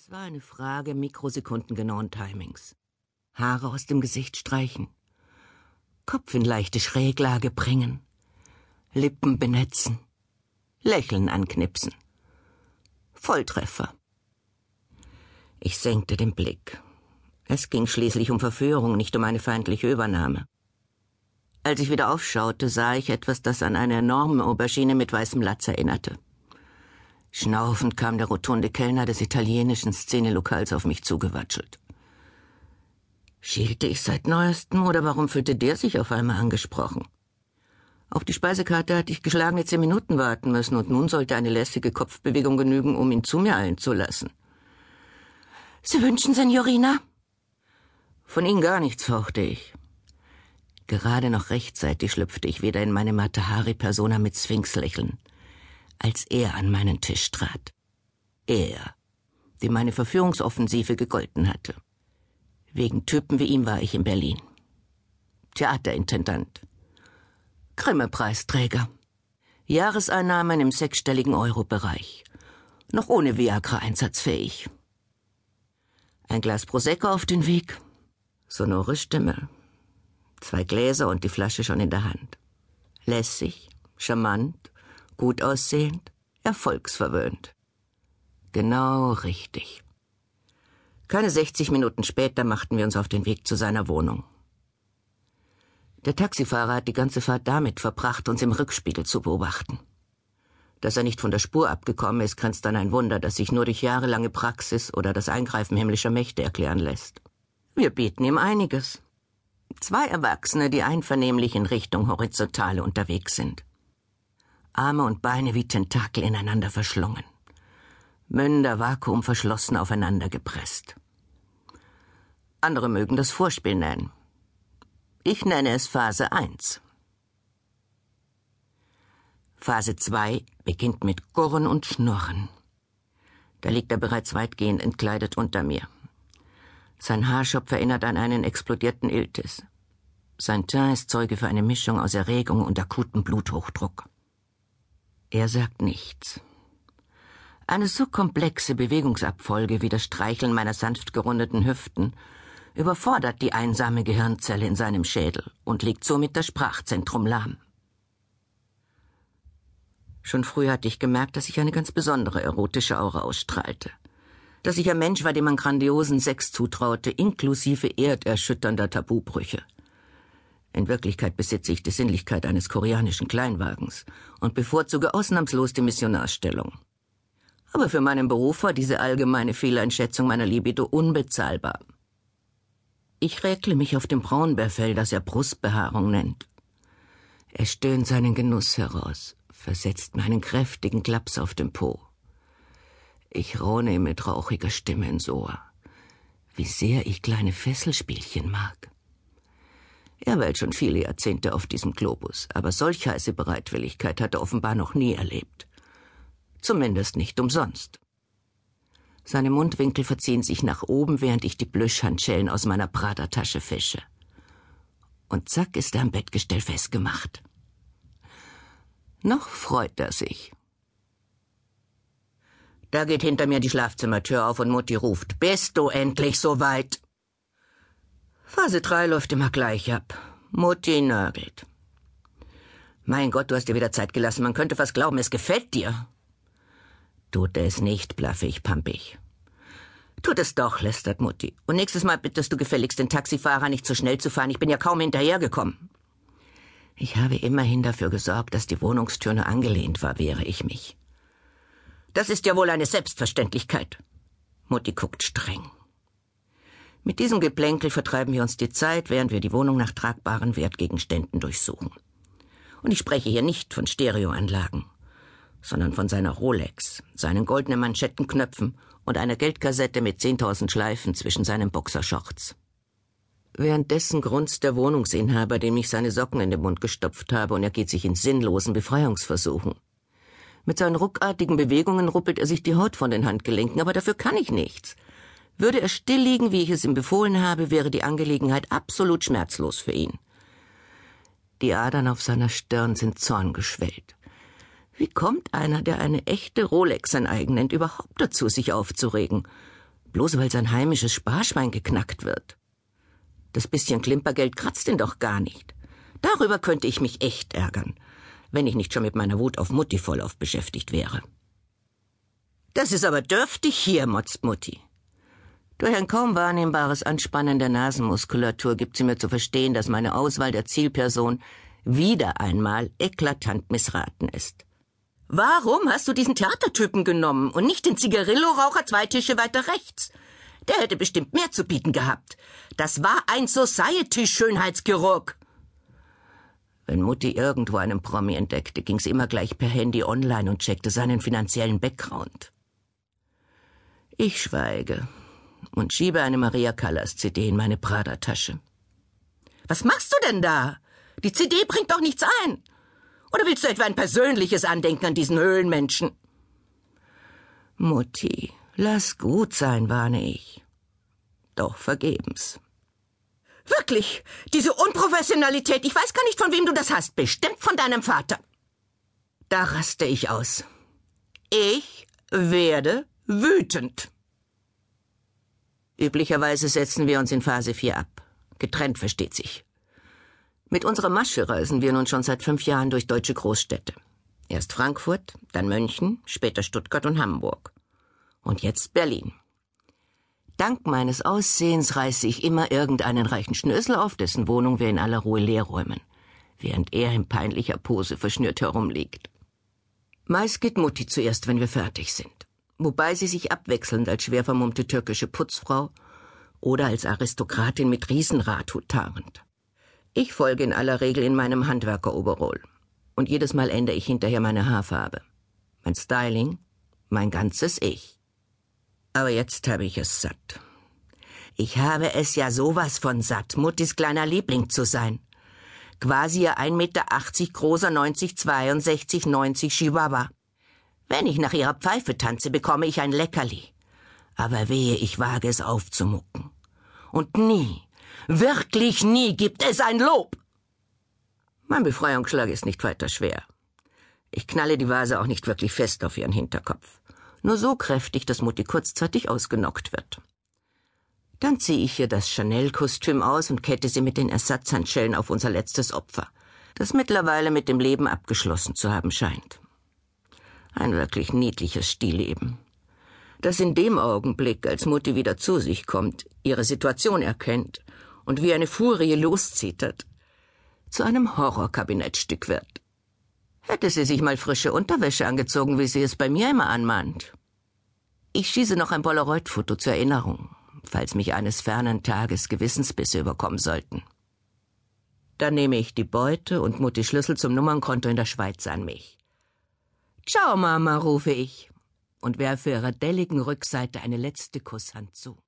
Es war eine Frage mikrosekundengenauen Timings. Haare aus dem Gesicht streichen, Kopf in leichte Schräglage bringen, Lippen benetzen, Lächeln anknipsen. Volltreffer. Ich senkte den Blick. Es ging schließlich um Verführung, nicht um eine feindliche Übernahme. Als ich wieder aufschaute, sah ich etwas, das an eine enorme Aubergine mit weißem Latz erinnerte. Schnaufend kam der rotunde Kellner des italienischen Szenelokals auf mich zugewatschelt. Schielte ich seit neuestem oder warum fühlte der sich auf einmal angesprochen? Auf die Speisekarte hatte ich geschlagene zehn Minuten warten müssen und nun sollte eine lässige Kopfbewegung genügen, um ihn zu mir eilen zu lassen. Sie wünschen, Signorina? Von Ihnen gar nichts, fauchte ich. Gerade noch rechtzeitig schlüpfte ich wieder in meine Matahari-Persona mit Sphinxlächeln als er an meinen Tisch trat. Er, dem meine Verführungsoffensive gegolten hatte. Wegen Typen wie ihm war ich in Berlin. Theaterintendant. Grimme-Preisträger. Jahreseinnahmen im sechsstelligen Euro-Bereich. Noch ohne Viagra einsatzfähig. Ein Glas Prosecco auf den Weg. Sonore Stimme. Zwei Gläser und die Flasche schon in der Hand. Lässig, charmant, gut aussehend, erfolgsverwöhnt. Genau richtig. Keine 60 Minuten später machten wir uns auf den Weg zu seiner Wohnung. Der Taxifahrer hat die ganze Fahrt damit verbracht, uns im Rückspiegel zu beobachten. Dass er nicht von der Spur abgekommen ist, grenzt an ein Wunder, das sich nur durch jahrelange Praxis oder das Eingreifen himmlischer Mächte erklären lässt. Wir bieten ihm einiges. Zwei Erwachsene, die einvernehmlich in Richtung Horizontale unterwegs sind. Arme und Beine wie Tentakel ineinander verschlungen. Münder vakuumverschlossen aufeinander gepresst. Andere mögen das Vorspiel nennen. Ich nenne es Phase 1. Phase 2 beginnt mit Gurren und Schnurren. Da liegt er bereits weitgehend entkleidet unter mir. Sein Haarschopf erinnert an einen explodierten Iltis. Sein Teint ist Zeuge für eine Mischung aus Erregung und akutem Bluthochdruck. Er sagt nichts. Eine so komplexe Bewegungsabfolge wie das Streicheln meiner sanft gerundeten Hüften überfordert die einsame Gehirnzelle in seinem Schädel und legt somit das Sprachzentrum lahm. Schon früh hatte ich gemerkt, dass ich eine ganz besondere erotische Aura ausstrahlte. Dass ich ein Mensch war, dem man grandiosen Sex zutraute, inklusive erderschütternder Tabubrüche. In Wirklichkeit besitze ich die Sinnlichkeit eines koreanischen Kleinwagens und bevorzuge ausnahmslos die Missionarstellung. Aber für meinen Beruf war diese allgemeine Fehleinschätzung meiner Libido unbezahlbar. Ich räkle mich auf dem Braunbärfell, das er Brustbehaarung nennt. Er stöhnt seinen Genuss heraus, versetzt meinen kräftigen Klaps auf den Po. Ich raune ihm mit rauchiger Stimme ins Ohr. Wie sehr ich kleine Fesselspielchen mag. Er weilt schon viele Jahrzehnte auf diesem Globus, aber solch heiße Bereitwilligkeit hat er offenbar noch nie erlebt. Zumindest nicht umsonst. Seine Mundwinkel verziehen sich nach oben, während ich die Plüschhandschellen aus meiner Pradertasche fische. Und zack ist er am Bettgestell festgemacht. Noch freut er sich. Da geht hinter mir die Schlafzimmertür auf und Mutti ruft, bist du endlich soweit? Phase 3 läuft immer gleich ab. Mutti nörgelt. Mein Gott, du hast dir wieder Zeit gelassen. Man könnte fast glauben, es gefällt dir. Tut es nicht, blaffe ich pampig. Tut es doch, lästert Mutti. Und nächstes Mal bittest du gefälligst den Taxifahrer nicht so schnell zu fahren. Ich bin ja kaum hinterhergekommen. Ich habe immerhin dafür gesorgt, dass die Wohnungstür nur angelehnt war, wehre ich mich. Das ist ja wohl eine Selbstverständlichkeit. Mutti guckt streng. Mit diesem Geplänkel vertreiben wir uns die Zeit, während wir die Wohnung nach tragbaren Wertgegenständen durchsuchen. Und ich spreche hier nicht von Stereoanlagen, sondern von seiner Rolex, seinen goldenen Manschettenknöpfen und einer Geldkassette mit zehntausend Schleifen zwischen seinen Boxershorts. Währenddessen grunzt der Wohnungsinhaber, dem ich seine Socken in den Mund gestopft habe, und er geht sich in sinnlosen Befreiungsversuchen. Mit seinen ruckartigen Bewegungen ruppelt er sich die Haut von den Handgelenken, aber dafür kann ich nichts. Würde er still liegen, wie ich es ihm befohlen habe, wäre die Angelegenheit absolut schmerzlos für ihn. Die Adern auf seiner Stirn sind zorngeschwellt. Wie kommt einer, der eine echte Rolex sein eigen nennt, überhaupt dazu, sich aufzuregen? Bloß weil sein heimisches Sparschwein geknackt wird. Das bisschen Klimpergeld kratzt ihn doch gar nicht. Darüber könnte ich mich echt ärgern, wenn ich nicht schon mit meiner Wut auf Mutti vollauf beschäftigt wäre. Das ist aber dürftig hier, motzt Mutti. Durch ein kaum wahrnehmbares Anspannen der Nasenmuskulatur gibt sie mir zu verstehen, dass meine Auswahl der Zielperson wieder einmal eklatant missraten ist. Warum hast du diesen Theatertypen genommen und nicht den Zigarillo-Raucher zwei Tische weiter rechts? Der hätte bestimmt mehr zu bieten gehabt. Das war ein Society-Schönheitschirurg. Wenn Mutti irgendwo einen Promi entdeckte, ging sie immer gleich per Handy online und checkte seinen finanziellen Background. Ich schweige und schiebe eine Maria Callas CD in meine Prada-Tasche. Was machst du denn da? Die CD bringt doch nichts ein. Oder willst du etwa ein persönliches Andenken an diesen Höhlenmenschen? Mutti, lass gut sein, warne ich. Doch vergebens. Wirklich, diese Unprofessionalität, ich weiß gar nicht, von wem du das hast, bestimmt von deinem Vater. Da raste ich aus. Ich werde wütend. Üblicherweise setzen wir uns in Phase 4 ab. Getrennt versteht sich. Mit unserer Masche reisen wir nun schon seit fünf Jahren durch deutsche Großstädte. Erst Frankfurt, dann München, später Stuttgart und Hamburg. Und jetzt Berlin. Dank meines Aussehens reiße ich immer irgendeinen reichen Schnösel auf, dessen Wohnung wir in aller Ruhe leer räumen, während er in peinlicher Pose verschnürt herumliegt. Meist geht Mutti zuerst, wenn wir fertig sind wobei sie sich abwechselnd als schwer vermummte türkische Putzfrau oder als Aristokratin mit Riesenradhut tarnt. Ich folge in aller Regel in meinem Handwerkeroberroll. Und jedes Mal ändere ich hinterher meine Haarfarbe. Mein Styling, mein ganzes Ich. Aber jetzt habe ich es satt. Ich habe es ja sowas von satt, Muttis kleiner Liebling zu sein. Quasi ihr 1,80 Meter großer 90, 62, 90 Chihuahua. Wenn ich nach ihrer Pfeife tanze, bekomme ich ein Leckerli. Aber wehe, ich wage es aufzumucken. Und nie, wirklich nie gibt es ein Lob. Mein Befreiungsschlag ist nicht weiter schwer. Ich knalle die Vase auch nicht wirklich fest auf ihren Hinterkopf. Nur so kräftig, dass Mutti kurzzeitig ausgenockt wird. Dann ziehe ich ihr das Chanel-Kostüm aus und kette sie mit den Ersatzhandschellen auf unser letztes Opfer, das mittlerweile mit dem Leben abgeschlossen zu haben scheint. Ein wirklich niedliches Stillleben. Das in dem Augenblick, als Mutti wieder zu sich kommt, ihre Situation erkennt und wie eine Furie loszittert, zu einem Horrorkabinettstück wird. Hätte sie sich mal frische Unterwäsche angezogen, wie sie es bei mir immer anmahnt. Ich schieße noch ein Polaroid-Foto zur Erinnerung, falls mich eines fernen Tages Gewissensbisse überkommen sollten. Dann nehme ich die Beute und Mutti Schlüssel zum Nummernkonto in der Schweiz an mich. Ciao, Mama, rufe ich und werfe ihrer delligen Rückseite eine letzte Kusshand zu.